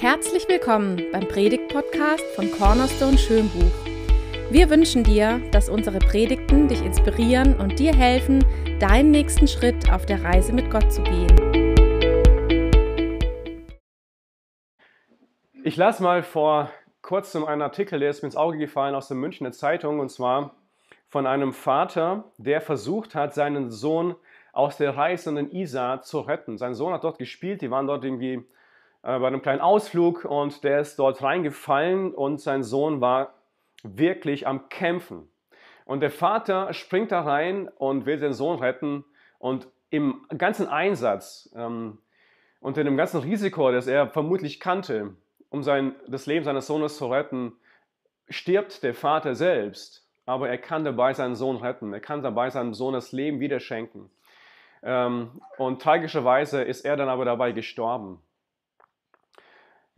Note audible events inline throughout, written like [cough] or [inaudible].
Herzlich willkommen beim Predigt-Podcast von Cornerstone Schönbuch. Wir wünschen dir, dass unsere Predigten dich inspirieren und dir helfen, deinen nächsten Schritt auf der Reise mit Gott zu gehen. Ich las mal vor kurzem einen Artikel, der ist mir ins Auge gefallen aus der Münchner Zeitung, und zwar von einem Vater, der versucht hat, seinen Sohn aus der reißenden Isar zu retten. Sein Sohn hat dort gespielt, die waren dort irgendwie äh, bei einem kleinen Ausflug und der ist dort reingefallen und sein Sohn war wirklich am Kämpfen. Und der Vater springt da rein und will den Sohn retten und im ganzen Einsatz ähm, in dem ganzen Risiko, das er vermutlich kannte, um sein, das Leben seines Sohnes zu retten, stirbt der Vater selbst. Aber er kann dabei seinen Sohn retten. Er kann dabei seinem Sohn das Leben wieder schenken. Ähm, und tragischerweise ist er dann aber dabei gestorben.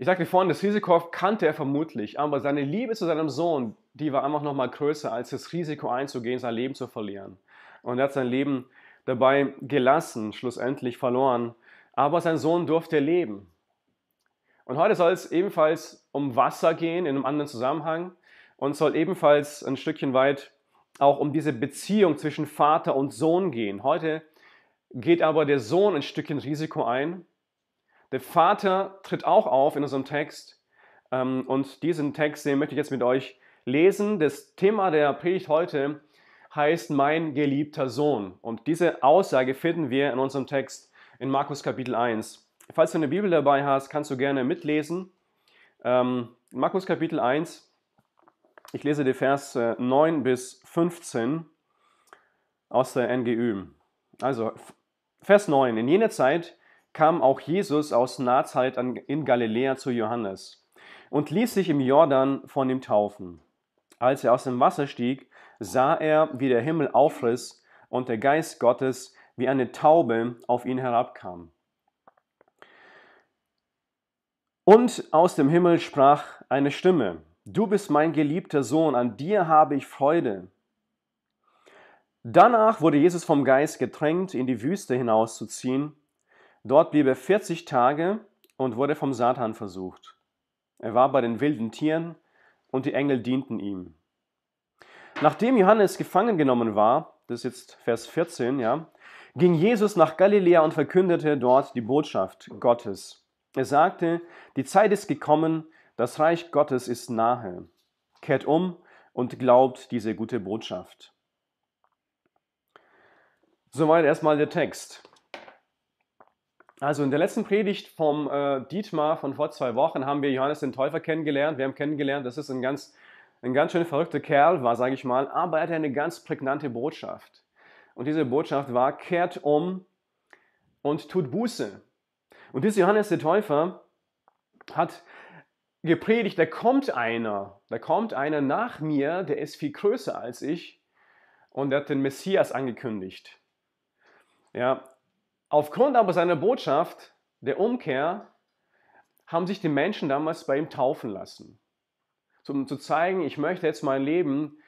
Ich sagte vorhin, das Risiko kannte er vermutlich, aber seine Liebe zu seinem Sohn, die war einfach noch mal größer, als das Risiko einzugehen, sein Leben zu verlieren. Und er hat sein Leben dabei gelassen, schlussendlich verloren. Aber sein Sohn durfte leben. Und heute soll es ebenfalls um Wasser gehen, in einem anderen Zusammenhang. Und soll ebenfalls ein Stückchen weit auch um diese Beziehung zwischen Vater und Sohn gehen. Heute geht aber der Sohn ein Stückchen Risiko ein der Vater tritt auch auf in unserem Text ähm, und diesen Text, den möchte ich jetzt mit euch lesen. Das Thema der Predigt heute heißt mein geliebter Sohn und diese Aussage finden wir in unserem Text in Markus Kapitel 1. Falls du eine Bibel dabei hast, kannst du gerne mitlesen. Ähm, Markus Kapitel 1, ich lese die Vers 9 bis 15 aus der NGÜ. Also Vers 9. In jener Zeit kam auch Jesus aus Nazareth in Galiläa zu Johannes und ließ sich im Jordan von ihm taufen. Als er aus dem Wasser stieg, sah er, wie der Himmel aufriss und der Geist Gottes wie eine Taube auf ihn herabkam. Und aus dem Himmel sprach eine Stimme, Du bist mein geliebter Sohn, an dir habe ich Freude. Danach wurde Jesus vom Geist gedrängt, in die Wüste hinauszuziehen, Dort blieb er 40 Tage und wurde vom Satan versucht. Er war bei den wilden Tieren und die Engel dienten ihm. Nachdem Johannes gefangen genommen war, das ist jetzt Vers 14, ja, ging Jesus nach Galiläa und verkündete dort die Botschaft Gottes. Er sagte, die Zeit ist gekommen, das Reich Gottes ist nahe. Kehrt um und glaubt diese gute Botschaft. Soweit erstmal der Text. Also in der letzten Predigt vom äh, Dietmar von vor zwei Wochen haben wir Johannes den Täufer kennengelernt. Wir haben kennengelernt, dass es ein ganz, ein ganz schön verrückter Kerl war, sage ich mal, aber er hatte eine ganz prägnante Botschaft. Und diese Botschaft war, kehrt um und tut Buße. Und dieser Johannes der Täufer hat gepredigt, da kommt einer, da kommt einer nach mir, der ist viel größer als ich und der hat den Messias angekündigt. Ja, Aufgrund aber seiner Botschaft der Umkehr haben sich die Menschen damals bei ihm taufen lassen. Um zu zeigen, ich möchte jetzt mein Leben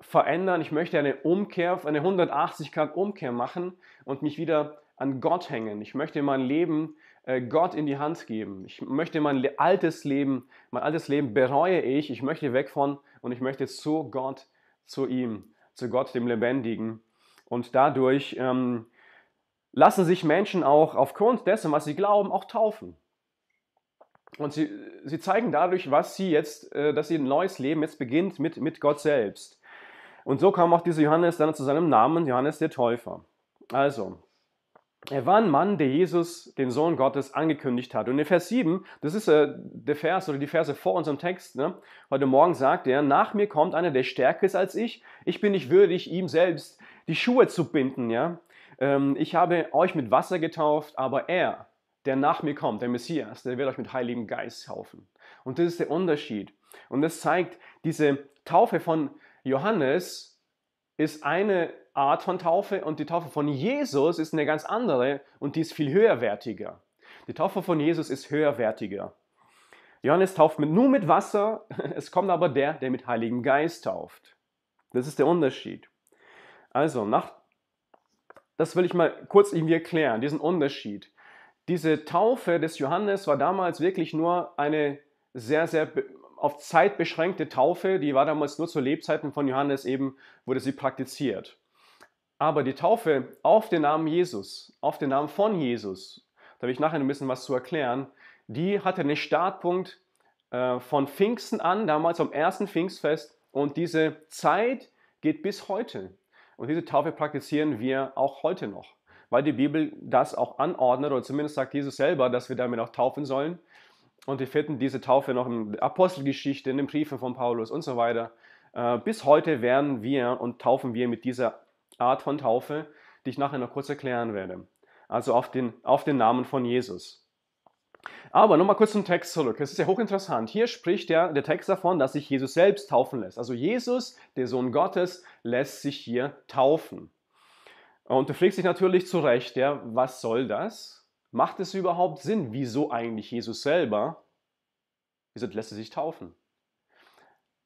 verändern, ich möchte eine Umkehr, eine 180 Grad Umkehr machen und mich wieder an Gott hängen. Ich möchte mein Leben äh, Gott in die Hand geben. Ich möchte mein altes Leben, mein altes Leben bereue ich. Ich möchte weg von und ich möchte zu Gott, zu ihm, zu Gott, dem Lebendigen. Und dadurch ähm, lassen sich Menschen auch aufgrund dessen, was sie glauben, auch taufen. Und sie, sie zeigen dadurch, was sie jetzt, äh, dass ihr neues Leben jetzt beginnt mit, mit Gott selbst. Und so kam auch dieser Johannes dann zu seinem Namen, Johannes der Täufer. Also, er war ein Mann, der Jesus, den Sohn Gottes, angekündigt hat. Und in Vers 7, das ist äh, der Vers oder die Verse vor unserem Text, ne? heute Morgen sagt er, nach mir kommt einer, der stärker ist als ich. Ich bin nicht würdig, ihm selbst die Schuhe zu binden. Ja? Ähm, ich habe euch mit Wasser getauft, aber er, der nach mir kommt, der Messias, der wird euch mit Heiligem Geist taufen. Und das ist der Unterschied. Und das zeigt, diese Taufe von Johannes ist eine Art von Taufe und die Taufe von Jesus ist eine ganz andere und die ist viel höherwertiger. Die Taufe von Jesus ist höherwertiger. Johannes tauft mit, nur mit Wasser, [laughs] es kommt aber der, der mit Heiligem Geist tauft. Das ist der Unterschied. Also, nach das will ich mal kurz irgendwie erklären, diesen Unterschied. diese Taufe des Johannes war damals wirklich nur eine sehr, sehr auf Zeit beschränkte Taufe. Die war damals nur zu Lebzeiten von Johannes eben, wurde sie praktiziert. Aber die Taufe auf den Namen Jesus, auf den Namen von Jesus, da will ich nachher ein bisschen was zu erklären, die hatte einen Startpunkt äh, von Pfingsten an, damals am ersten Pfingstfest. Und diese Zeit geht bis heute. Und diese Taufe praktizieren wir auch heute noch, weil die Bibel das auch anordnet, oder zumindest sagt Jesus selber, dass wir damit auch taufen sollen. Und wir finden diese Taufe noch in der Apostelgeschichte, in den Briefen von Paulus und so weiter. Äh, bis heute werden wir und taufen wir mit dieser Art von Taufe, die ich nachher noch kurz erklären werde. Also auf den, auf den Namen von Jesus. Aber nochmal kurz zum Text zurück. Es ist ja hochinteressant. Hier spricht ja der Text davon, dass sich Jesus selbst taufen lässt. Also Jesus, der Sohn Gottes, lässt sich hier taufen. Und du fragst dich natürlich zu Recht, ja, was soll das? Macht es überhaupt Sinn? Wieso eigentlich Jesus selber? Wieso lässt er sich taufen?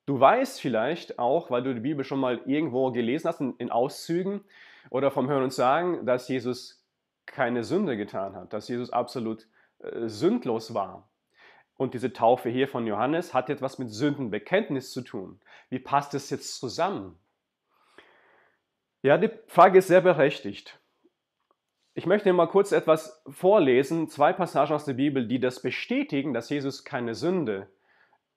Du weißt vielleicht auch, weil du die Bibel schon mal irgendwo gelesen hast, in, in Auszügen oder vom Hören und Sagen, dass Jesus keine Sünde getan hat, dass Jesus absolut äh, sündlos war. Und diese Taufe hier von Johannes hat etwas mit Sündenbekenntnis zu tun. Wie passt es jetzt zusammen? Ja, die Frage ist sehr berechtigt. Ich möchte mal kurz etwas vorlesen, zwei Passagen aus der Bibel, die das bestätigen, dass Jesus keine Sünde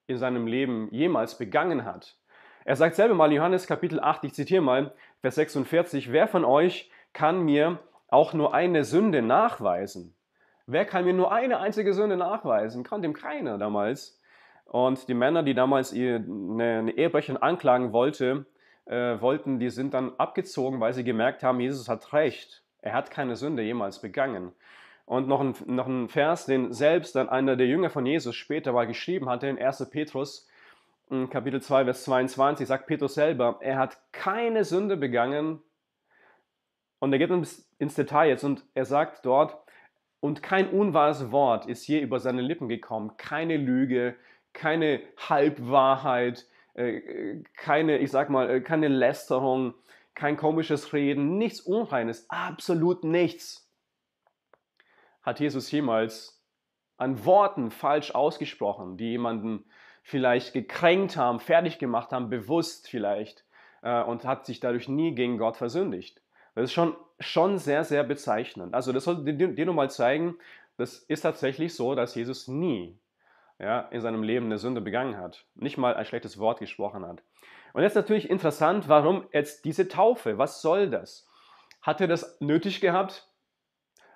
in seinem Leben jemals begangen hat. Er sagt selber mal Johannes Kapitel 8, ich zitiere mal Vers 46, wer von euch kann mir auch nur eine Sünde nachweisen? Wer kann mir nur eine einzige Sünde nachweisen? Konnte ihm keiner damals. Und die Männer, die damals eine, eine Ehebrecherin anklagen wollte, äh, wollten, die sind dann abgezogen, weil sie gemerkt haben, Jesus hat recht. Er hat keine Sünde jemals begangen. Und noch ein, noch ein Vers, den selbst dann einer der Jünger von Jesus später mal geschrieben hatte, in 1. Petrus, Kapitel 2, Vers 22, sagt Petrus selber, er hat keine Sünde begangen. Und er geht ins Detail jetzt und er sagt dort, und kein unwahres Wort ist je über seine Lippen gekommen. Keine Lüge, keine Halbwahrheit, äh, keine, ich sag mal, äh, keine Lästerung, kein komisches Reden, nichts Unreines, absolut nichts. Hat Jesus jemals an Worten falsch ausgesprochen, die jemanden vielleicht gekränkt haben, fertig gemacht haben, bewusst vielleicht, äh, und hat sich dadurch nie gegen Gott versündigt. Das ist schon, schon sehr, sehr bezeichnend. Also das soll dir, dir nur mal zeigen, das ist tatsächlich so, dass Jesus nie ja, in seinem Leben eine Sünde begangen hat, nicht mal ein schlechtes Wort gesprochen hat. Und jetzt natürlich interessant, warum jetzt diese Taufe? Was soll das? Hat er das nötig gehabt?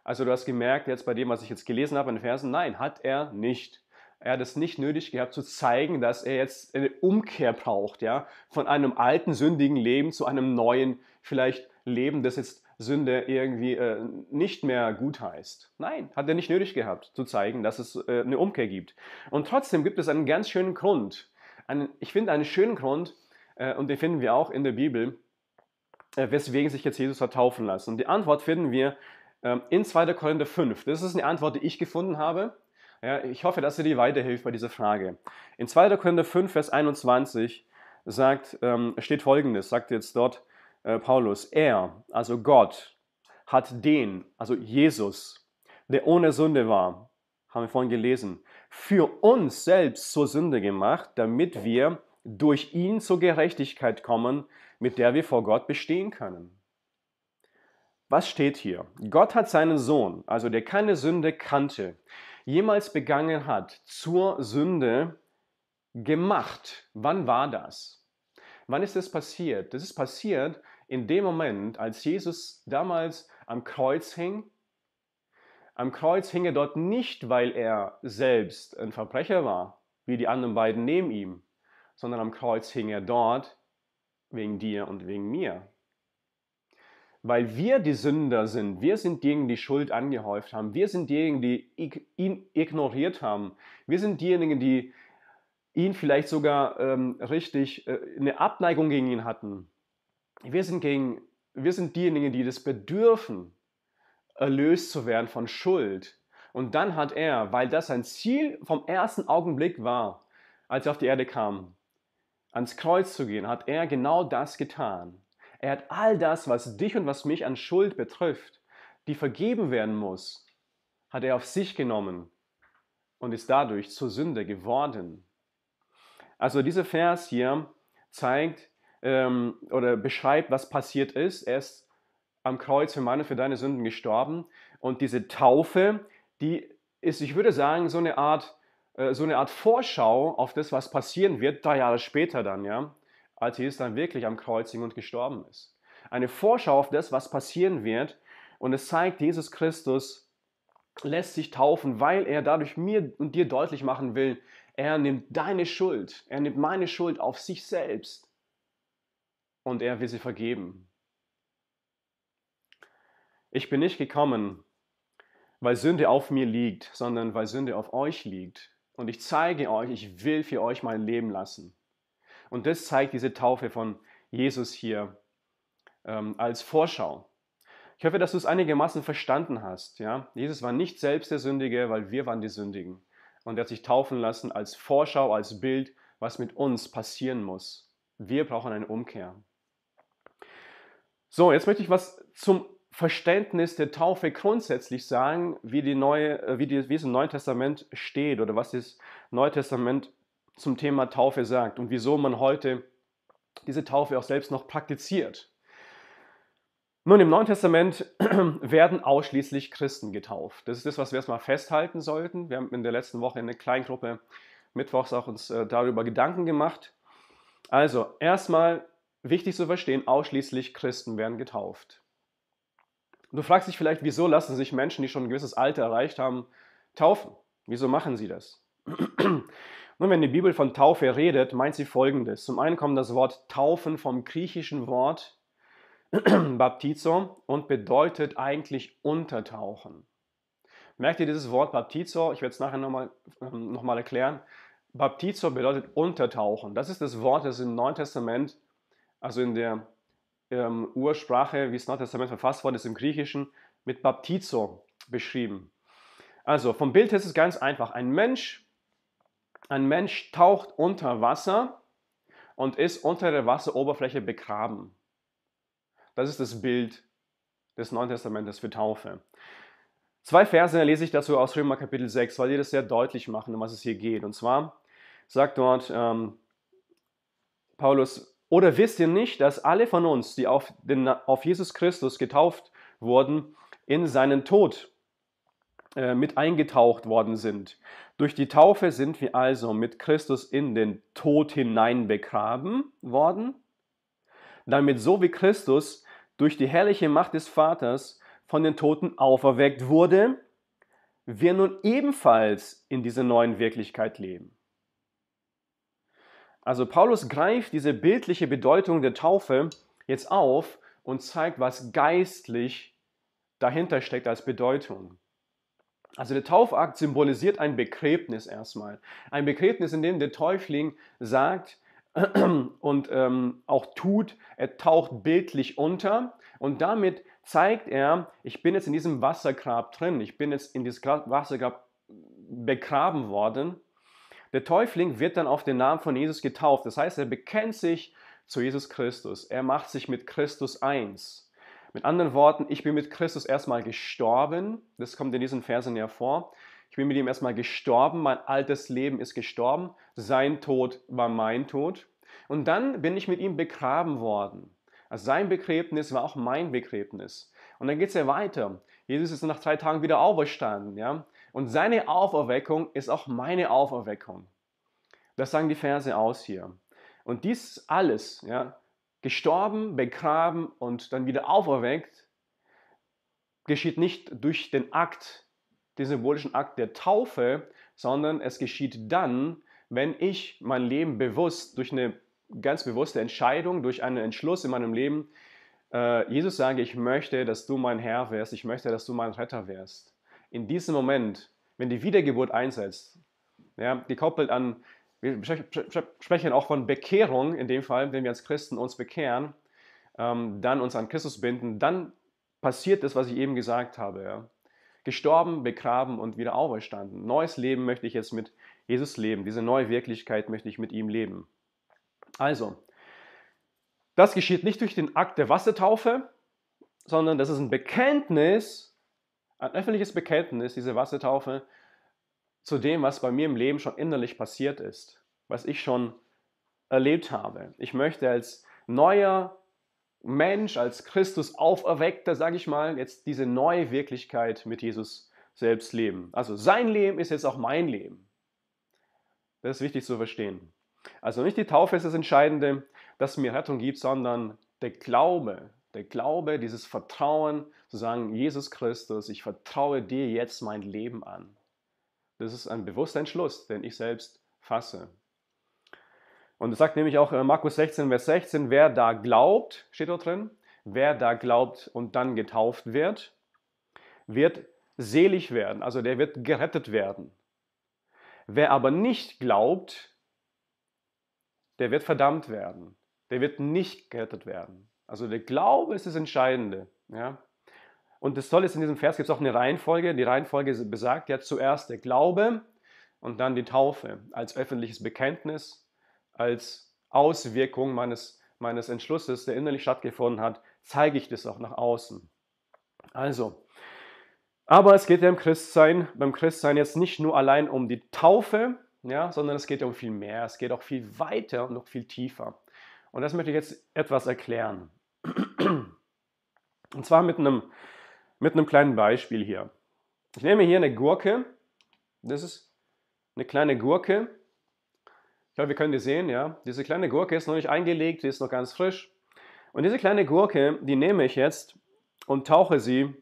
Also du hast gemerkt jetzt bei dem, was ich jetzt gelesen habe in den Versen, nein, hat er nicht. Er hat es nicht nötig gehabt zu zeigen, dass er jetzt eine Umkehr braucht, ja, von einem alten sündigen Leben zu einem neuen, vielleicht Leben, das jetzt Sünde irgendwie äh, nicht mehr gut heißt. Nein, hat er nicht nötig gehabt, zu zeigen, dass es äh, eine Umkehr gibt. Und trotzdem gibt es einen ganz schönen Grund. Einen, ich finde einen schönen Grund, äh, und den finden wir auch in der Bibel, äh, weswegen sich jetzt Jesus hat taufen lassen. Und die Antwort finden wir ähm, in 2. Korinther 5. Das ist eine Antwort, die ich gefunden habe. Ja, ich hoffe, dass sie dir weiterhilft bei dieser Frage. In 2. Korinther 5, Vers 21 sagt, ähm, steht folgendes, sagt jetzt dort, äh, Paulus, er, also Gott, hat den, also Jesus, der ohne Sünde war, haben wir vorhin gelesen, für uns selbst zur Sünde gemacht, damit wir durch ihn zur Gerechtigkeit kommen, mit der wir vor Gott bestehen können. Was steht hier? Gott hat seinen Sohn, also der keine Sünde kannte, jemals begangen hat, zur Sünde gemacht. Wann war das? Wann ist das passiert? Das ist passiert, in dem Moment, als Jesus damals am Kreuz hing, am Kreuz hing er dort nicht, weil er selbst ein Verbrecher war, wie die anderen beiden neben ihm, sondern am Kreuz hing er dort wegen dir und wegen mir. Weil wir die Sünder sind, wir sind diejenigen, die Schuld angehäuft haben, wir sind diejenigen, die ihn ignoriert haben, wir sind diejenigen, die ihn vielleicht sogar ähm, richtig äh, eine Abneigung gegen ihn hatten, wir sind, gegen, wir sind diejenigen, die das bedürfen, erlöst zu werden von Schuld. Und dann hat er, weil das sein Ziel vom ersten Augenblick war, als er auf die Erde kam, ans Kreuz zu gehen, hat er genau das getan. Er hat all das, was dich und was mich an Schuld betrifft, die vergeben werden muss, hat er auf sich genommen und ist dadurch zur Sünde geworden. Also dieser Vers hier zeigt ähm, oder beschreibt, was passiert ist. Er ist am Kreuz für meine, für deine Sünden gestorben. Und diese Taufe, die ist, ich würde sagen, so eine Art, äh, so eine Art Vorschau auf das, was passieren wird, drei Jahre später dann, ja, als Jesus dann wirklich am Kreuz hing und gestorben ist. Eine Vorschau auf das, was passieren wird. Und es zeigt, Jesus Christus lässt sich taufen, weil er dadurch mir und dir deutlich machen will, er nimmt deine Schuld, er nimmt meine Schuld auf sich selbst und er will sie vergeben. Ich bin nicht gekommen, weil Sünde auf mir liegt, sondern weil Sünde auf euch liegt. Und ich zeige euch, ich will für euch mein Leben lassen. Und das zeigt diese Taufe von Jesus hier ähm, als Vorschau. Ich hoffe, dass du es einigermaßen verstanden hast. Ja? Jesus war nicht selbst der Sündige, weil wir waren die Sündigen. Und er hat sich taufen lassen als Vorschau, als Bild, was mit uns passieren muss. Wir brauchen eine Umkehr. So, jetzt möchte ich was zum Verständnis der Taufe grundsätzlich sagen, wie, die neue, äh, wie, die, wie es im Neuen Testament steht oder was das Neue Testament zum Thema Taufe sagt und wieso man heute diese Taufe auch selbst noch praktiziert. Nun, im Neuen Testament [clears throat] werden ausschließlich Christen getauft. Das ist das, was wir erstmal festhalten sollten. Wir haben in der letzten Woche in der Kleingruppe mittwochs auch uns äh, darüber Gedanken gemacht. Also, erstmal wichtig zu verstehen, ausschließlich Christen werden getauft. Du fragst dich vielleicht, wieso lassen sich Menschen, die schon ein gewisses Alter erreicht haben, taufen? Wieso machen sie das? [clears throat] Nun, wenn die Bibel von Taufe redet, meint sie folgendes. Zum einen kommt das Wort Taufen vom griechischen Wort [clears throat] Baptizo und bedeutet eigentlich untertauchen. Merkt ihr dieses Wort Baptizo? Ich werde es nachher nochmal ähm, noch mal erklären. Baptizo bedeutet untertauchen. Das ist das Wort, das im Neuen Testament, also in der ähm, Ursprache, wie das Neue Testament verfasst worden ist, im Griechischen, mit Baptizo beschrieben. Also vom Bild her ist es ganz einfach. Ein Mensch, ein Mensch taucht unter Wasser und ist unter der Wasseroberfläche begraben. Das ist das Bild des Neuen Testamentes für Taufe. Zwei Verse lese ich dazu aus Römer Kapitel 6, weil die das sehr deutlich machen, um was es hier geht. Und zwar sagt dort ähm, Paulus, oder wisst ihr nicht, dass alle von uns, die auf, den, auf Jesus Christus getauft wurden, in seinen Tod äh, mit eingetaucht worden sind? Durch die Taufe sind wir also mit Christus in den Tod hinein begraben worden, damit so wie Christus durch die herrliche Macht des Vaters von den Toten auferweckt wurde, wir nun ebenfalls in dieser neuen Wirklichkeit leben. Also Paulus greift diese bildliche Bedeutung der Taufe jetzt auf und zeigt, was geistlich dahinter steckt als Bedeutung. Also der Taufakt symbolisiert ein Begräbnis erstmal. Ein Begräbnis, in dem der Täufling sagt, und ähm, auch tut, er taucht bildlich unter und damit zeigt er, ich bin jetzt in diesem Wassergrab drin, ich bin jetzt in dieses Wassergrab begraben worden. Der Täufling wird dann auf den Namen von Jesus getauft. Das heißt, er bekennt sich zu Jesus Christus. Er macht sich mit Christus eins. Mit anderen Worten, ich bin mit Christus erstmal gestorben. Das kommt in diesen Versen ja vor. Ich bin mit ihm erstmal gestorben, mein altes Leben ist gestorben, sein Tod war mein Tod. Und dann bin ich mit ihm begraben worden. Also sein Begräbnis war auch mein Begräbnis. Und dann geht es ja weiter. Jesus ist nach drei Tagen wieder auferstanden. Ja? Und seine Auferweckung ist auch meine Auferweckung. Das sagen die Verse aus hier. Und dies alles, ja, gestorben, begraben und dann wieder auferweckt, geschieht nicht durch den Akt den symbolischen Akt der Taufe, sondern es geschieht dann, wenn ich mein Leben bewusst durch eine ganz bewusste Entscheidung, durch einen Entschluss in meinem Leben, äh, Jesus sage, ich möchte, dass du mein Herr wärst, ich möchte, dass du mein Retter wärst. In diesem Moment, wenn die Wiedergeburt einsetzt, ja, gekoppelt an, wir sprechen auch von Bekehrung in dem Fall, wenn wir als Christen uns bekehren, ähm, dann uns an Christus binden, dann passiert das, was ich eben gesagt habe. Ja gestorben, begraben und wieder auferstanden. Neues Leben möchte ich jetzt mit Jesus leben. Diese neue Wirklichkeit möchte ich mit ihm leben. Also, das geschieht nicht durch den Akt der Wassertaufe, sondern das ist ein Bekenntnis Ein öffentliches Bekenntnis, diese Wassertaufe, zu dem, was bei mir im Leben schon innerlich passiert ist, was ich schon erlebt habe. Ich möchte als neuer Mensch, als Christus auferweckter, sage ich mal, jetzt diese neue Wirklichkeit mit Jesus selbst leben. Also sein Leben ist jetzt auch mein Leben. Das ist wichtig zu verstehen. Also nicht die Taufe ist das Entscheidende, dass mir Rettung gibt, sondern der Glaube, der Glaube, dieses Vertrauen, zu sagen, Jesus Christus, ich vertraue dir jetzt mein Leben an. Das ist ein bewusster Entschluss, den ich selbst fasse. Und es sagt nämlich auch äh, Markus 16, Vers 16, wer da glaubt, steht dort drin, wer da glaubt und dann getauft wird, wird selig werden, also der wird gerettet werden. Wer aber nicht glaubt, der wird verdammt werden. Der wird nicht gerettet werden. Also der Glaube ist das Entscheidende. Ja? Und das Tolle ist, in diesem Vers gibt es auch eine Reihenfolge. Die Reihenfolge besagt ja zuerst der Glaube und dann die Taufe als öffentliches Bekenntnis als Auswirkung meines, meines Entschlusses, der innerlich stattgefunden hat, zeige ich das auch nach außen. Also, aber es geht ja im Christsein, beim Christsein jetzt nicht nur allein um die Taufe, ja, sondern es geht um viel mehr. Es geht auch viel weiter und noch viel tiefer. Und das möchte ich jetzt etwas erklären. Und zwar mit einem, mit einem kleinen Beispiel hier. Ich nehme hier eine Gurke. Das ist eine kleine Gurke. Glaube, wir können die sehen, ja. Diese kleine Gurke ist noch nicht eingelegt, die ist noch ganz frisch. Und diese kleine Gurke, die nehme ich jetzt und tauche sie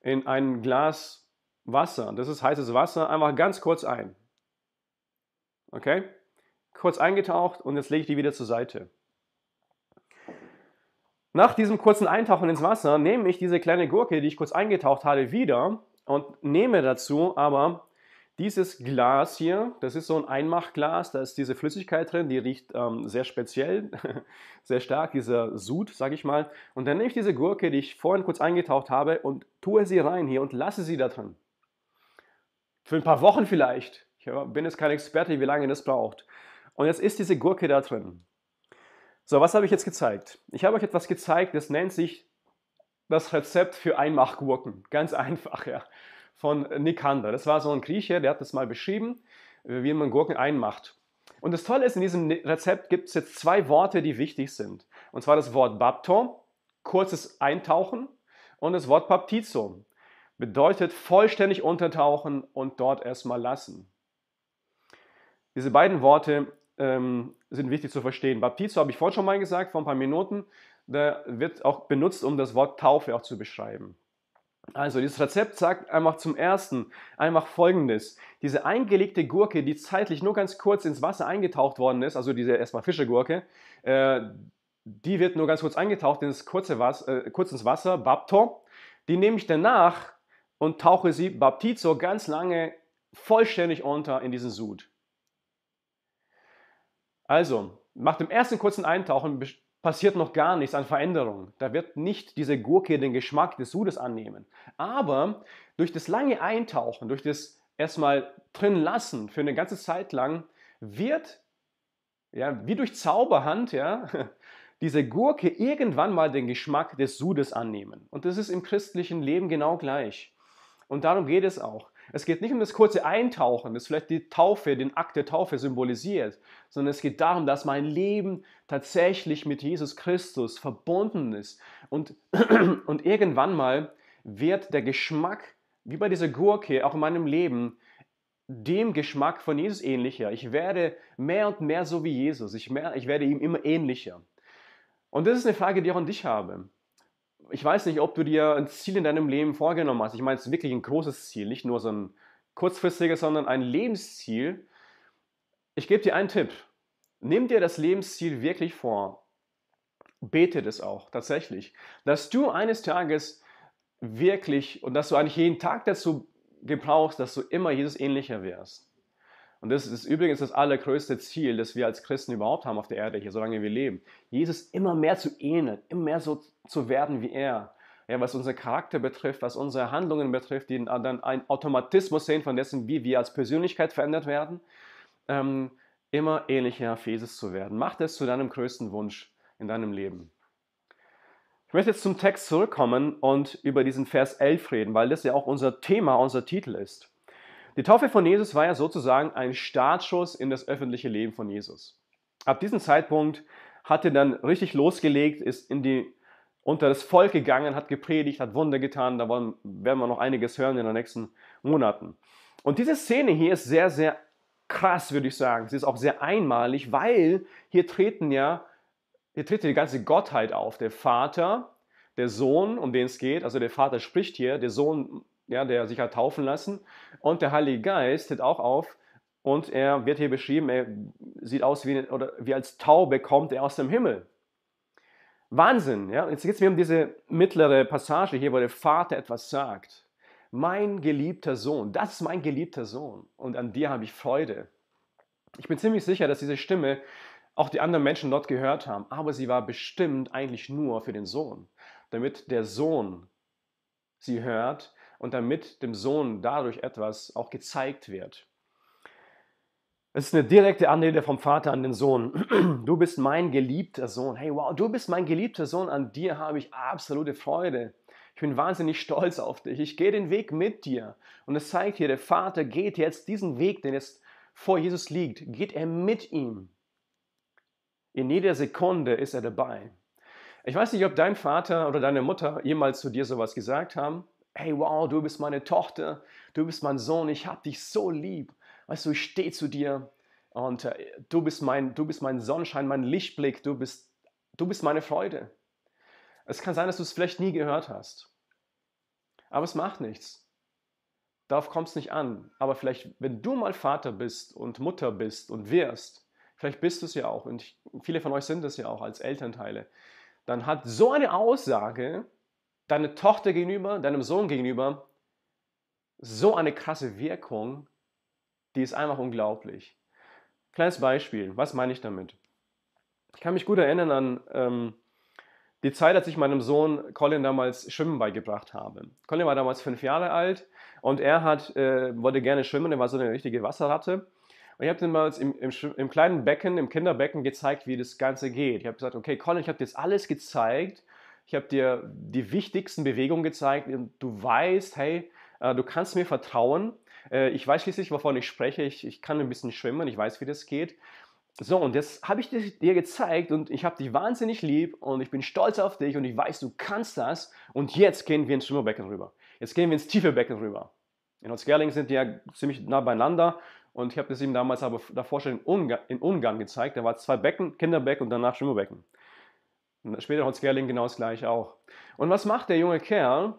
in ein Glas Wasser. Das ist heißes Wasser, einfach ganz kurz ein. Okay? Kurz eingetaucht und jetzt lege ich die wieder zur Seite. Nach diesem kurzen Eintauchen ins Wasser nehme ich diese kleine Gurke, die ich kurz eingetaucht habe, wieder und nehme dazu aber dieses Glas hier, das ist so ein Einmachglas, da ist diese Flüssigkeit drin, die riecht ähm, sehr speziell, [laughs] sehr stark, dieser Sud, sage ich mal. Und dann nehme ich diese Gurke, die ich vorhin kurz eingetaucht habe, und tue sie rein hier und lasse sie da drin. Für ein paar Wochen vielleicht. Ich bin jetzt kein Experte, wie lange das braucht. Und jetzt ist diese Gurke da drin. So, was habe ich jetzt gezeigt? Ich habe euch etwas gezeigt, das nennt sich das Rezept für Einmachgurken. Ganz [laughs] einfach, ja von Nikander. Das war so ein Grieche, der hat das mal beschrieben, wie man Gurken einmacht. Und das Tolle ist, in diesem Rezept gibt es jetzt zwei Worte, die wichtig sind. Und zwar das Wort Bapton, kurzes Eintauchen, und das Wort Baptizo, bedeutet vollständig untertauchen und dort erstmal lassen. Diese beiden Worte ähm, sind wichtig zu verstehen. Baptizo habe ich vorhin schon mal gesagt, vor ein paar Minuten. Der wird auch benutzt, um das Wort Taufe auch zu beschreiben. Also, dieses Rezept sagt einfach zum ersten einfach folgendes: Diese eingelegte Gurke, die zeitlich nur ganz kurz ins Wasser eingetaucht worden ist, also diese erstmal Fischegurke, äh, die wird nur ganz kurz eingetaucht ins kurze Wasser, äh, kurz ins Wasser, Bapto. Die nehme ich danach und tauche sie Baptizo ganz lange vollständig unter in diesen Sud. Also, nach dem ersten kurzen Eintauchen passiert noch gar nichts an Veränderung. Da wird nicht diese Gurke den Geschmack des Sudes annehmen. Aber durch das lange Eintauchen, durch das erstmal drin lassen für eine ganze Zeit lang, wird, ja, wie durch Zauberhand, ja, [laughs] diese Gurke irgendwann mal den Geschmack des Sudes annehmen. Und das ist im christlichen Leben genau gleich. Und darum geht es auch. Es geht nicht um das kurze Eintauchen, das vielleicht die Taufe, den Akt der Taufe symbolisiert, sondern es geht darum, dass mein Leben tatsächlich mit Jesus Christus verbunden ist. Und, [clears throat] und irgendwann mal wird der Geschmack, wie bei dieser Gurke, auch in meinem Leben, dem Geschmack von Jesus ähnlicher. Ich werde mehr und mehr so wie Jesus. Ich, mehr, ich werde ihm immer ähnlicher. Und das ist eine Frage, die ich auch an dich habe ich weiß nicht, ob du dir ein Ziel in deinem Leben vorgenommen hast. Ich meine, es ist wirklich ein großes Ziel, nicht nur so ein kurzfristiges, sondern ein Lebensziel. Ich gebe dir einen Tipp. Nimm dir das Lebensziel wirklich vor. Bete das auch tatsächlich, dass du eines Tages wirklich und dass du eigentlich jeden Tag dazu gebrauchst, dass du immer Jesus ähnlicher wirst. Und das ist übrigens das allergrößte Ziel, das wir als Christen überhaupt haben auf der Erde hier, solange wir leben. Jesus immer mehr zu ähneln, immer mehr so zu werden wie er. Ja, was unser Charakter betrifft, was unsere Handlungen betrifft, die dann einen Automatismus sehen von dessen, wie wir als Persönlichkeit verändert werden, ähm, immer ähnlicher auf Jesus zu werden. Mach das zu deinem größten Wunsch in deinem Leben. Ich möchte jetzt zum Text zurückkommen und über diesen Vers 11 reden, weil das ja auch unser Thema, unser Titel ist. Die Taufe von Jesus war ja sozusagen ein Startschuss in das öffentliche Leben von Jesus. Ab diesem Zeitpunkt hat er dann richtig losgelegt, ist in die, unter das Volk gegangen, hat gepredigt, hat Wunder getan. Da werden wir noch einiges hören in den nächsten Monaten. Und diese Szene hier ist sehr, sehr krass, würde ich sagen. Sie ist auch sehr einmalig, weil hier treten ja hier tritt die ganze Gottheit auf. Der Vater, der Sohn, um den es geht, also der Vater spricht hier, der Sohn, ja, der sich hat taufen lassen, und der Heilige Geist tritt auch auf. Und er wird hier beschrieben, er sieht aus wie, oder wie als Taube kommt er aus dem Himmel. Wahnsinn, ja. Jetzt geht es mir um diese mittlere Passage hier, wo der Vater etwas sagt. Mein geliebter Sohn, das ist mein geliebter Sohn und an dir habe ich Freude. Ich bin ziemlich sicher, dass diese Stimme auch die anderen Menschen dort gehört haben, aber sie war bestimmt eigentlich nur für den Sohn, damit der Sohn sie hört und damit dem Sohn dadurch etwas auch gezeigt wird. Es ist eine direkte Anrede vom Vater an den Sohn. [clears throat] Du bist mein geliebter Sohn. Hey, wow, du bist mein geliebter Sohn. An dir habe ich absolute Freude. Ich bin wahnsinnig stolz auf dich. Ich gehe den Weg mit dir. Und es zeigt hier, der Vater geht jetzt diesen Weg, den jetzt vor Jesus liegt, geht er mit ihm. In jeder Sekunde ist er dabei. Ich weiß nicht, ob dein Vater oder deine Mutter jemals zu dir sowas gesagt haben. Hey, wow, du bist meine Tochter, du bist mein Sohn, ich hab dich so lieb. Weißt du, ich stehe zu dir und äh, du, bist mein, du bist mein Sonnenschein, mein Lichtblick, du bist, du bist meine Freude. Es kann sein, dass du es vielleicht nie gehört hast. Aber es macht nichts. Darauf kommt es nicht an. Aber vielleicht, wenn du mal Vater bist und Mutter bist und wirst, vielleicht bist du es ja auch und viele von euch sind es ja auch als Elternteile, dann hat so eine Aussage deine Tochter gegenüber, deinem Sohn gegenüber so eine krasse Wirkung, die ist einfach unglaublich. Kleines Beispiel, was meine ich damit? Ich kann mich gut erinnern an ähm, die Zeit, als ich meinem Sohn Colin damals Schwimmen beigebracht habe. Colin war damals fünf Jahre alt und er hat, äh, wollte gerne schwimmen, er war so eine richtige Wasserratte. Und ich habe dem mal im, im, im, kleinen Becken, im Kinderbecken gezeigt, wie das Ganze geht. Ich habe gesagt, okay, Colin, ich habe dir jetzt alles gezeigt. Ich habe dir die wichtigsten Bewegungen gezeigt. Du weißt, hey, äh, du kannst mir vertrauen. Äh, ich weiß schließlich, wovon ich spreche. Ich, ich kann ein bisschen schwimmen. Ich weiß, wie das geht. So, und jetzt habe ich dir gezeigt und ich habe dich wahnsinnig lieb und ich bin stolz auf dich und ich weiß, du kannst das. Und jetzt gehen wir ins Schwimmerbecken rüber. Jetzt gehen wir ins tiefe Becken rüber. In Holzgerling sind die ja ziemlich nah beieinander und ich habe das ihm damals aber davor schon in Ungarn, in Ungarn gezeigt. Da war zwei Becken, Kinderbecken und danach Schwimmerbecken. Später Holzgerling genau das gleiche auch. Und was macht der junge Kerl?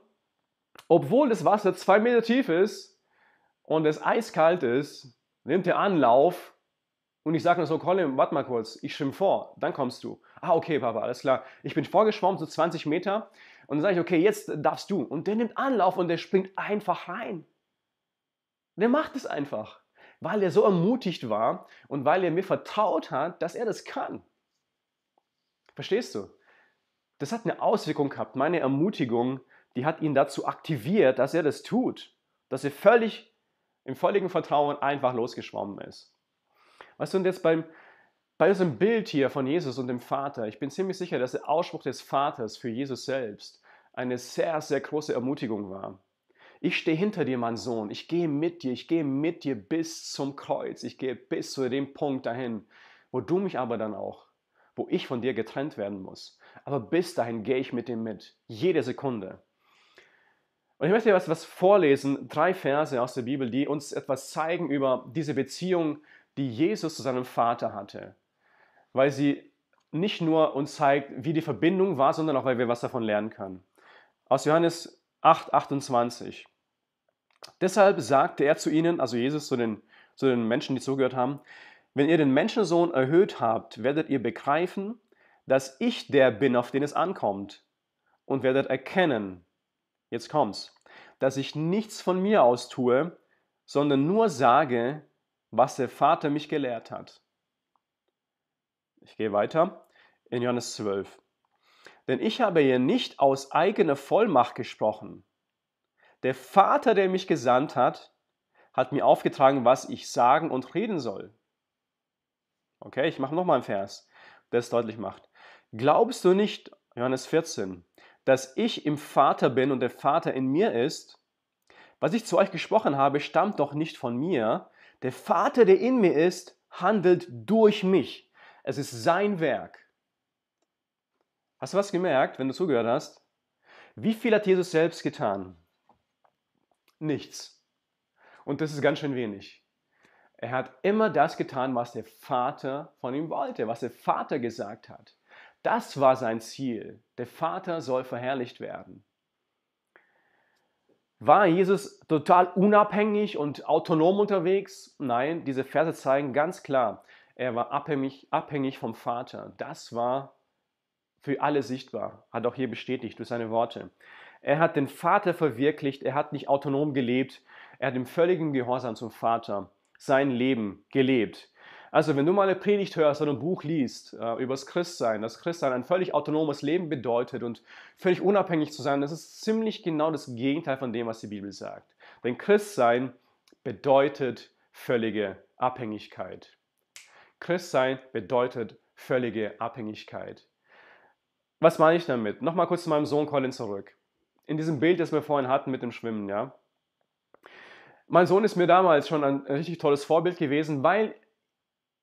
Obwohl das Wasser zwei Meter tief ist und es eiskalt ist, nimmt er Anlauf und ich sage nur so, Colin, warte mal kurz, ich schwimme vor, dann kommst du. Ah, okay, Papa, alles klar. Ich bin vorgeschwommen, so 20 Meter. Und dann sage ich, okay, jetzt darfst du. Und der nimmt Anlauf und der springt einfach rein. Der macht es einfach weil er so ermutigt war und weil er mir vertraut hat, dass er das kann. Verstehst du? Das hat eine Auswirkung gehabt. Meine Ermutigung, die hat ihn dazu aktiviert, dass er das tut. Dass er völlig im völligen Vertrauen einfach losgeschwommen ist. Weißt du, und jetzt beim, bei diesem Bild hier von Jesus und dem Vater, ich bin ziemlich sicher, dass der Ausspruch des Vaters für Jesus selbst eine sehr, sehr große Ermutigung war. Ich stehe hinter dir, mein Sohn. Ich gehe mit dir. Ich gehe mit dir bis zum Kreuz. Ich gehe bis zu dem Punkt dahin, wo du mich aber dann auch, wo ich von dir getrennt werden muss. Aber bis dahin gehe ich mit dir mit. Jede Sekunde. Und ich möchte dir was, was vorlesen, drei Verse aus der Bibel, die uns etwas zeigen über diese Beziehung, die Jesus zu seinem Vater hatte. Weil sie nicht nur uns zeigt, wie die Verbindung war, sondern auch, weil wir was davon lernen können. Aus Johannes 8, 28. Deshalb sagte er zu ihnen, also Jesus zu den, zu den Menschen, die zugehört haben, wenn ihr den Menschensohn erhöht habt, werdet ihr begreifen, dass ich der bin, auf den es ankommt, und werdet erkennen, jetzt kommt's, dass ich nichts von mir aus tue, sondern nur sage, was der Vater mich gelehrt hat. Ich gehe weiter in Johannes 12. Denn ich habe hier nicht aus eigener Vollmacht gesprochen. Der Vater, der mich gesandt hat, hat mir aufgetragen, was ich sagen und reden soll. Okay, ich mache nochmal einen Vers, der es deutlich macht. Glaubst du nicht, Johannes 14, dass ich im Vater bin und der Vater in mir ist. Was ich zu euch gesprochen habe, stammt doch nicht von mir. Der Vater, der in mir ist, handelt durch mich. Es ist sein Werk. Hast du was gemerkt, wenn du zugehört hast? Wie viel hat Jesus selbst getan? Nichts. Und das ist ganz schön wenig. Er hat immer das getan, was der Vater von ihm wollte, was der Vater gesagt hat. Das war sein Ziel. Der Vater soll verherrlicht werden. War Jesus total unabhängig und autonom unterwegs? Nein, diese Verse zeigen ganz klar, er war abhängig, abhängig vom Vater. Das war für alle sichtbar, hat auch hier bestätigt durch seine Worte. Er hat den Vater verwirklicht, er hat nicht autonom gelebt, er hat im völligen Gehorsam zum Vater sein Leben gelebt. Also wenn du mal eine Predigt hörst oder ein Buch liest äh, über das Christsein, dass Christsein ein völlig autonomes Leben bedeutet und völlig unabhängig zu sein, das ist ziemlich genau das Gegenteil von dem, was die Bibel sagt. Denn Christsein bedeutet völlige Abhängigkeit. Christsein bedeutet völlige Abhängigkeit. Was meine ich damit? Nochmal kurz zu meinem Sohn Colin zurück. In diesem Bild, das wir vorhin hatten mit dem Schwimmen, ja. Mein Sohn ist mir damals schon ein richtig tolles Vorbild gewesen, weil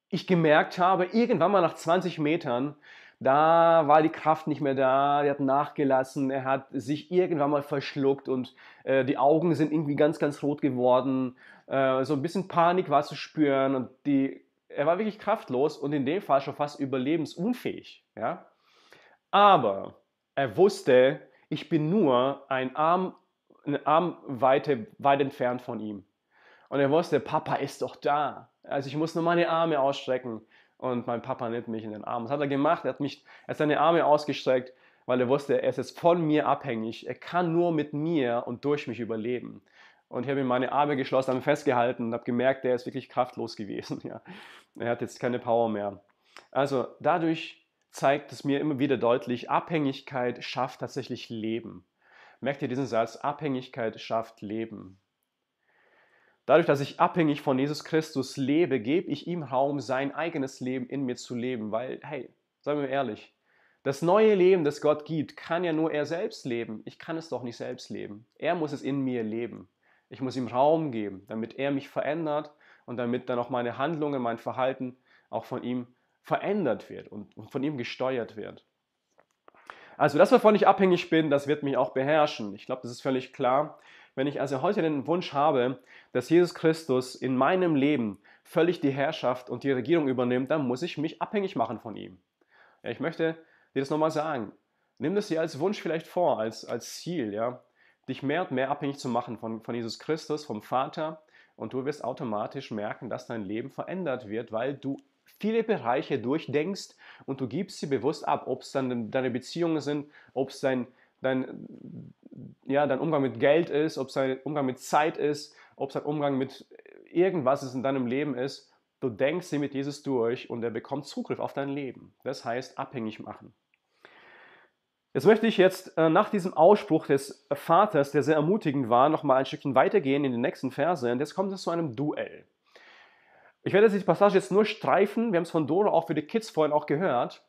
ich gemerkt habe, irgendwann mal nach 20 Metern, da war die Kraft nicht mehr da, er hat nachgelassen, er hat sich irgendwann mal verschluckt und äh, die Augen sind irgendwie ganz, ganz rot geworden. Äh, so ein bisschen Panik war zu spüren und die, er war wirklich kraftlos und in dem Fall schon fast überlebensunfähig. Ja? Aber er wusste, ich bin nur ein Arm, eine Armweite weit entfernt von ihm. Und er wusste, Papa ist doch da. Also ich muss nur meine Arme ausstrecken und mein Papa nimmt mich in den Arm. Das hat er gemacht. Er hat, mich, er hat seine Arme ausgestreckt, weil er wusste, er ist jetzt von mir abhängig. Er kann nur mit mir und durch mich überleben. Und ich habe ihm meine Arme geschlossen, habe festgehalten und habe gemerkt, der ist wirklich kraftlos gewesen. [laughs] Ja. Er hat jetzt keine Power mehr. Also dadurch zeigt es mir immer wieder deutlich, Abhängigkeit schafft tatsächlich Leben. Merkt ihr diesen Satz? Abhängigkeit schafft Leben. Dadurch, dass ich abhängig von Jesus Christus lebe, gebe ich ihm Raum, sein eigenes Leben in mir zu leben. Weil, hey, sagen wir ehrlich, das neue Leben, das Gott gibt, kann ja nur er selbst leben. Ich kann es doch nicht selbst leben. Er muss es in mir leben. Ich muss ihm Raum geben, damit er mich verändert und damit dann auch meine Handlungen, mein Verhalten auch von ihm verändert wird und von ihm gesteuert wird. Also das, wovon ich abhängig bin, das wird mich auch beherrschen. Ich glaube, das ist völlig klar. Wenn ich also heute den Wunsch habe, dass Jesus Christus in meinem Leben völlig die Herrschaft und die Regierung übernimmt, dann muss ich mich abhängig machen von ihm. Ja, ich möchte dir das nochmal sagen. Nimm das dir als Wunsch vielleicht vor, als, als Ziel, ja, dich mehr und mehr abhängig zu machen von, von Jesus Christus, vom Vater. Und du wirst automatisch merken, dass dein Leben verändert wird, weil du viele Bereiche durchdenkst und du gibst sie bewusst ab, ob es dann deine Beziehungen sind, ob es dein, dein, ja, dein Umgang mit Geld ist, ob es dein Umgang mit Zeit ist, ob es dein Umgang mit irgendwas ist in deinem Leben ist. Du denkst sie mit Jesus durch und er bekommt Zugriff auf dein Leben. Das heißt abhängig machen. Jetzt möchte ich jetzt äh, nach diesem Ausspruch des Vaters, der sehr ermutigend war, nochmal ein Stückchen weitergehen in den nächsten Verse. Und jetzt kommt es zu einem Duell. Ich werde diese Passage jetzt nur streifen. Wir haben es von Dora auch für die Kids vorhin auch gehört.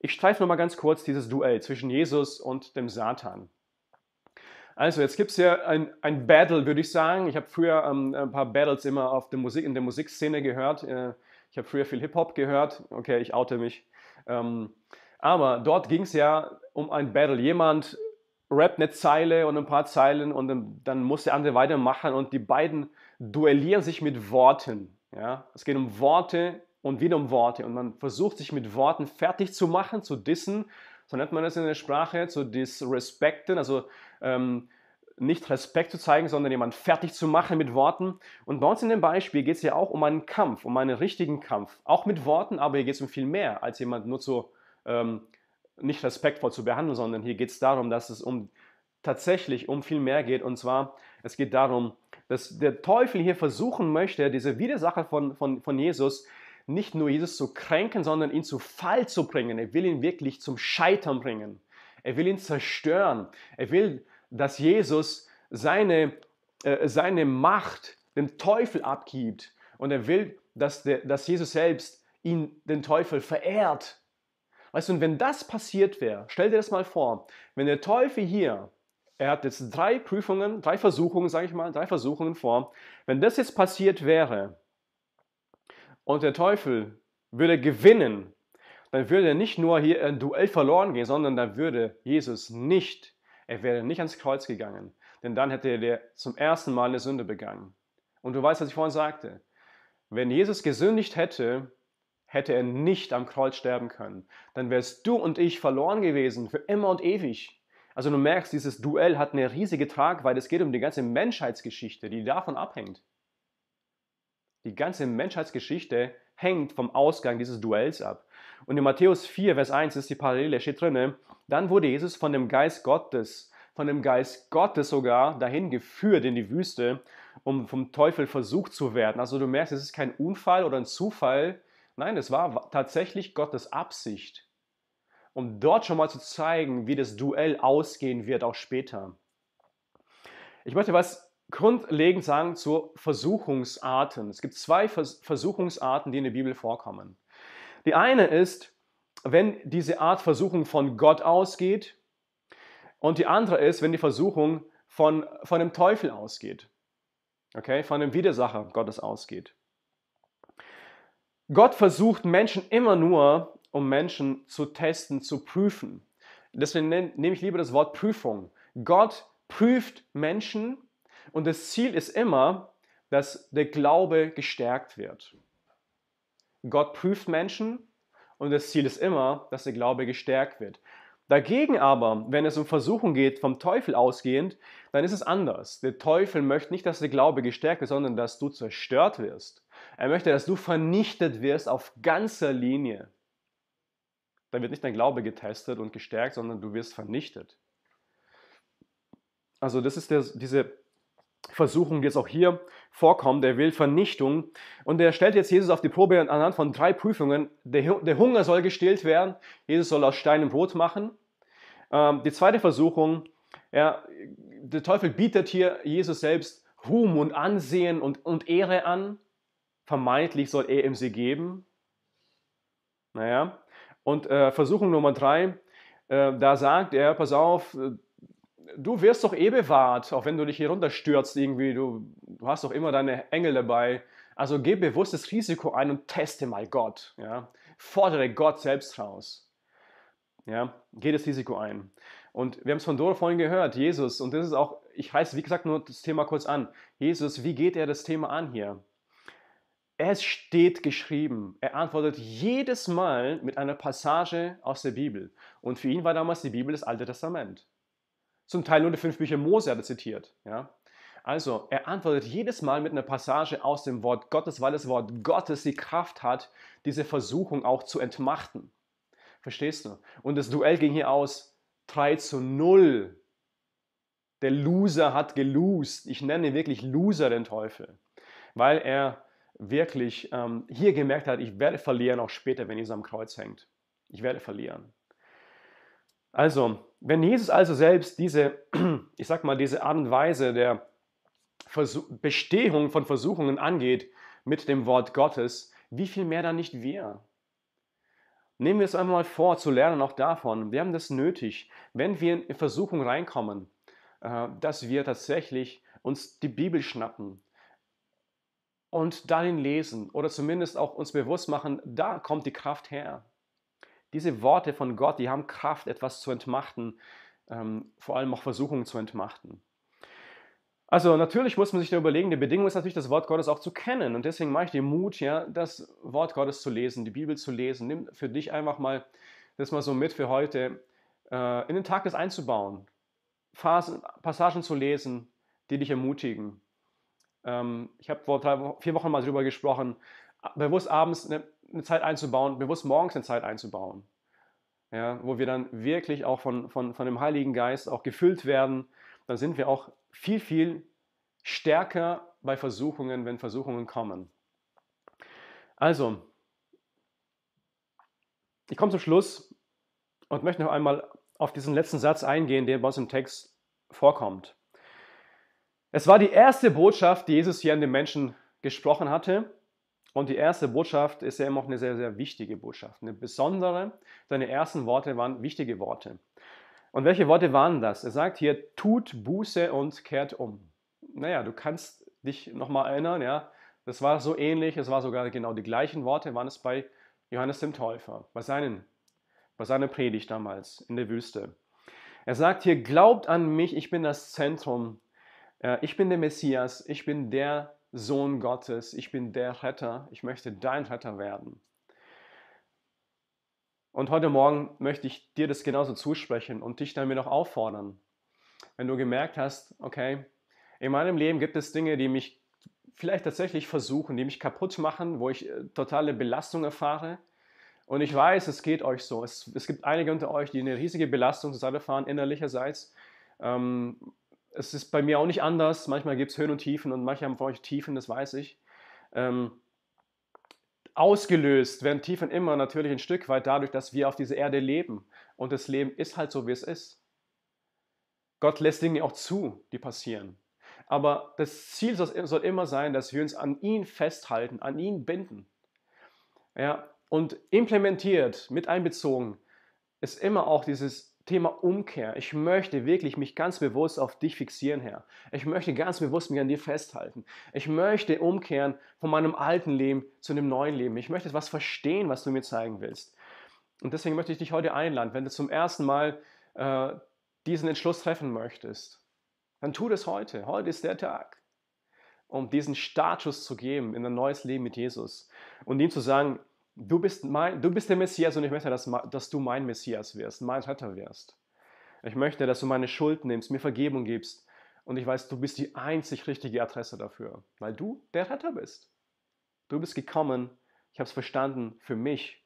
Ich streife nochmal ganz kurz dieses Duell zwischen Jesus und dem Satan. Also, jetzt gibt es ja ein, ein Battle, würde ich sagen. Ich habe früher ähm, ein paar Battles immer auf der Musik, in der Musikszene gehört. Äh, ich habe früher viel Hip-Hop gehört. Okay, ich oute mich. Ähm, aber dort ging es ja um ein Battle. Jemand rappt eine Zeile und ein paar Zeilen und dann muss der andere weitermachen und die beiden duellieren sich mit Worten. Ja? Es geht um Worte und wieder um Worte. Und man versucht sich mit Worten fertig zu machen, zu dissen. So nennt man das in der Sprache, zu disrespekten, also ähm, nicht Respekt zu zeigen, sondern jemanden fertig zu machen mit Worten. Und bei uns in dem Beispiel geht es ja auch um einen Kampf, um einen richtigen Kampf. Auch mit Worten, aber hier geht es um viel mehr, als jemand nur so ähm, nicht respektvoll zu behandeln, sondern hier geht es darum, dass es um tatsächlich um viel mehr geht. Und zwar, es geht darum, dass der Teufel hier versuchen möchte, diese Widersacher von, von, von Jesus nicht nur Jesus zu kränken, sondern ihn zu Fall zu bringen. Er will ihn wirklich zum Scheitern bringen. Er will ihn zerstören. Er will, dass Jesus seine, äh, seine Macht dem Teufel abgibt. Und er will, dass, der, dass Jesus selbst ihn, den Teufel verehrt. Weißt du, und wenn das passiert wäre, stell dir das mal vor, wenn der Teufel hier, er hat jetzt drei Prüfungen, drei Versuchungen, sage ich mal, drei Versuchungen vor, wenn das jetzt passiert wäre und der Teufel würde gewinnen, dann würde nicht nur hier ein Duell verloren gehen, sondern dann würde Jesus nicht, er wäre nicht ans Kreuz gegangen, denn dann hätte er zum ersten Mal eine Sünde begangen. Und du weißt, was ich vorhin sagte. Wenn Jesus gesündigt hätte, hätte er nicht am Kreuz sterben können. Dann wärst du und ich verloren gewesen, für immer und ewig. Also du merkst, dieses Duell hat eine riesige Tragweite. Es geht um die ganze Menschheitsgeschichte, die davon abhängt. Die ganze Menschheitsgeschichte hängt vom Ausgang dieses Duells ab. Und in Matthäus 4, Vers 1 ist die Parallele, steht drin, dann wurde Jesus von dem Geist Gottes, von dem Geist Gottes sogar dahin geführt in die Wüste, um vom Teufel versucht zu werden. Also du merkst, es ist kein Unfall oder ein Zufall, Nein, es war tatsächlich Gottes Absicht, um dort schon mal zu zeigen, wie das Duell ausgehen wird, auch später. Ich möchte was grundlegend sagen zu Versuchungsarten. Es gibt zwei Versuchungsarten, die in der Bibel vorkommen. Die eine ist, wenn diese Art Versuchung von Gott ausgeht und die andere ist, wenn die Versuchung von, von dem Teufel ausgeht. Okay, von dem Widersacher Gottes ausgeht. Gott versucht Menschen immer nur, um Menschen zu testen, zu prüfen. Deswegen nehme ich lieber das Wort Prüfung. Gott prüft Menschen und das Ziel ist immer, dass der Glaube gestärkt wird. Gott prüft Menschen und das Ziel ist immer, dass der Glaube gestärkt wird. Dagegen aber, wenn es um Versuchung geht, vom Teufel ausgehend, dann ist es anders. Der Teufel möchte nicht, dass der Glaube gestärkt wird, sondern dass du zerstört wirst. Er möchte, dass du vernichtet wirst auf ganzer Linie. Da wird nicht dein Glaube getestet und gestärkt, sondern du wirst vernichtet. Also das ist der, diese Versuchung, die jetzt auch hier vorkommt. Der will Vernichtung. Und er stellt jetzt Jesus auf die Probe anhand von drei Prüfungen. Der, der Hunger soll gestillt werden. Jesus soll aus Stein Brot machen. Ähm, die zweite Versuchung, ja, der Teufel bietet hier Jesus selbst Ruhm und Ansehen und, und Ehre an. Vermeintlich soll er ihm sie geben. Naja. Und äh, Versuchung Nummer drei, äh, da sagt er, pass auf, äh, du wirst doch eh bewahrt, auch wenn du dich hier runterstürzt irgendwie, du, du hast doch immer deine Engel dabei. Also geh bewusstes Risiko ein und teste mal Gott. Ja? Fordere Gott selbst raus. Ja, geh das Risiko ein. Und wir haben es von Dora vorhin gehört, Jesus, und das ist auch, ich reiße wie gesagt nur das Thema kurz an. Jesus, wie geht er das Thema an hier? Es steht geschrieben. Er antwortet jedes Mal mit einer Passage aus der Bibel. Und für ihn war damals die Bibel das Alte Testament. Zum Teil nur die fünf Bücher Mose hat er zitiert. Ja? Also, er antwortet jedes Mal mit einer Passage aus dem Wort Gottes, weil das Wort Gottes die Kraft hat, diese Versuchung auch zu entmachten. Verstehst du? Und das Duell ging hier aus 3 zu 0. Der Loser hat gelost. Ich nenne wirklich Loser den Teufel, weil er wirklich ähm, hier gemerkt hat, ich werde verlieren, auch später, wenn Jesus am Kreuz hängt. Ich werde verlieren. Also, wenn Jesus also selbst diese, [clears throat] ich sag mal, diese Art und Weise der Versuch Bestehung von Versuchungen angeht mit dem Wort Gottes, wie viel mehr dann nicht wir? Nehmen wir es einmal vor, zu lernen auch davon. Wir haben das nötig, wenn wir in Versuchung reinkommen, äh, dass wir tatsächlich uns die Bibel schnappen und darin lesen oder zumindest auch uns bewusst machen, da kommt die Kraft her. Diese Worte von Gott, die haben Kraft, etwas zu entmachten, ähm, vor allem auch Versuchungen zu entmachten. Also natürlich muss man sich da überlegen, die Bedingung ist natürlich, das Wort Gottes auch zu kennen. Und deswegen mache ich dir Mut, ja, das Wort Gottes zu lesen, die Bibel zu lesen. Nimm für dich einfach mal das mal so mit für heute, äh, in den Tag das einzubauen. Phasen, Passagen zu lesen, die dich ermutigen. Ähm, ich habe vor drei, vier Wochen mal darüber gesprochen, bewusst abends eine, eine, Zeit einzubauen, bewusst morgens eine Zeit einzubauen. Ja, wo wir dann wirklich auch von, von, von dem Heiligen Geist auch gefüllt werden. Dann sind wir auch viel, viel stärker bei Versuchungen, wenn Versuchungen kommen. Also, ich komme zum Schluss und möchte noch einmal auf diesen letzten Satz eingehen, der bei uns im Text vorkommt. Es war die erste Botschaft, die Jesus hier an den Menschen gesprochen hatte. Und die erste Botschaft ist ja immer auch eine sehr, sehr wichtige Botschaft, eine besondere. Seine ersten Worte waren wichtige Worte. Und welche Worte waren das? Er sagt hier, tut Buße und kehrt um. Naja, du kannst dich nochmal erinnern, ja, das war so ähnlich, es war sogar genau die gleichen Worte, waren es bei Johannes dem Täufer, bei, seinen, bei seiner Predigt damals in der Wüste. Er sagt hier, glaubt an mich, ich bin das Zentrum, ich bin der Messias, ich bin der Sohn Gottes, ich bin der Retter, ich möchte dein Retter werden. Und heute Morgen möchte ich dir das genauso zusprechen und dich damit auch auffordern. Wenn du gemerkt hast, okay, in meinem Leben gibt es Dinge, die mich vielleicht tatsächlich versuchen, die mich kaputt machen, wo ich äh, totale Belastung erfahre. Und ich weiß, es geht euch so. Es, es gibt einige unter euch, die eine riesige Belastung zurzeit erfahren, innerlicherseits. Ähm, es ist bei mir auch nicht anders. Manchmal gibt es Höhen und Tiefen und manche haben von euch Tiefen, das weiß ich. Ähm, ausgelöst werden Tiefen immer natürlich ein Stück weit dadurch, dass wir auf dieser Erde leben. Und das Leben ist halt so, wie es ist. Gott lässt Dinge auch zu, die passieren. Aber das Ziel soll immer sein, dass wir uns an ihn festhalten, an ihn binden. Ja, und implementiert, mit einbezogen, ist immer auch dieses Thema Umkehr. Ich möchte wirklich mich ganz bewusst auf dich fixieren, Herr. Ich möchte ganz bewusst mich an dir festhalten. Ich möchte umkehren von meinem alten Leben zu einem neuen Leben. Ich möchte etwas verstehen, was du mir zeigen willst. Und deswegen möchte ich dich heute einladen, wenn du zum ersten Mal äh, diesen Entschluss treffen möchtest, dann tu das heute. Heute ist der Tag, um diesen Startschuss zu geben in ein neues Leben mit Jesus und ihm zu sagen, du bist, mein, du bist der Messias und ich möchte, dass, dass du mein Messias wirst, mein Retter wirst. Ich möchte, dass du meine Schuld nimmst, mir Vergebung gibst und ich weiß, du bist die einzig richtige Adresse dafür, weil du der Retter bist. Du bist gekommen, ich habe es verstanden, für mich.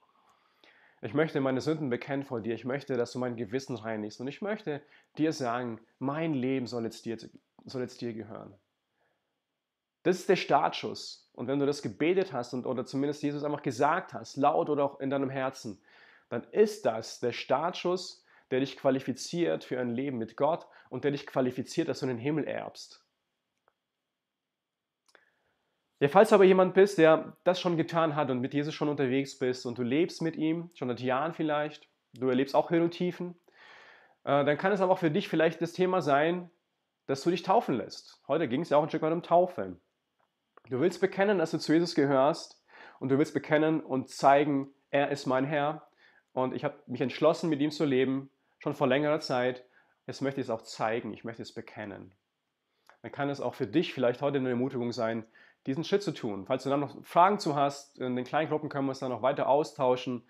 Ich möchte meine Sünden bekennen vor dir. Ich möchte, dass du mein Gewissen reinigst. Und ich möchte dir sagen, mein Leben soll jetzt dir, soll jetzt dir gehören. Das ist der Startschuss. Und wenn du das gebetet hast und, oder zumindest Jesus einfach gesagt hast, laut oder auch in deinem Herzen, dann ist das der Startschuss, der dich qualifiziert für ein Leben mit Gott und der dich qualifiziert, dass du den Himmel erbst. Ja, falls aber jemand bist, der das schon getan hat und mit Jesus schon unterwegs bist und du lebst mit ihm, schon seit Jahren vielleicht, du erlebst auch Höhen und Tiefen, äh, dann kann es aber auch für dich vielleicht das Thema sein, dass du dich taufen lässt. Heute ging es ja auch ein Stück weit um Taufe. Du willst bekennen, dass du zu Jesus gehörst und du willst bekennen und zeigen, er ist mein Herr und ich habe mich entschlossen, mit ihm zu leben, schon vor längerer Zeit. Jetzt möchte ich es auch zeigen, ich möchte es bekennen. Dann kann es auch für dich vielleicht heute eine Ermutigung sein, diesen Schritt zu tun. Falls du dann noch Fragen zu hast, in den kleinen Gruppen können wir uns dann noch weiter austauschen.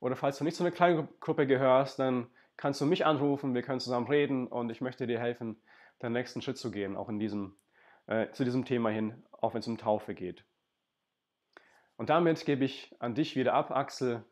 Oder falls du nicht zu einer kleinen Gruppe gehörst, dann kannst du mich anrufen, wir können zusammen reden und ich möchte dir helfen, den nächsten Schritt zu gehen, auch in diesem, äh, zu diesem Thema hin, auch wenn es um Taufe geht. Und damit gebe ich an dich wieder ab, Axel.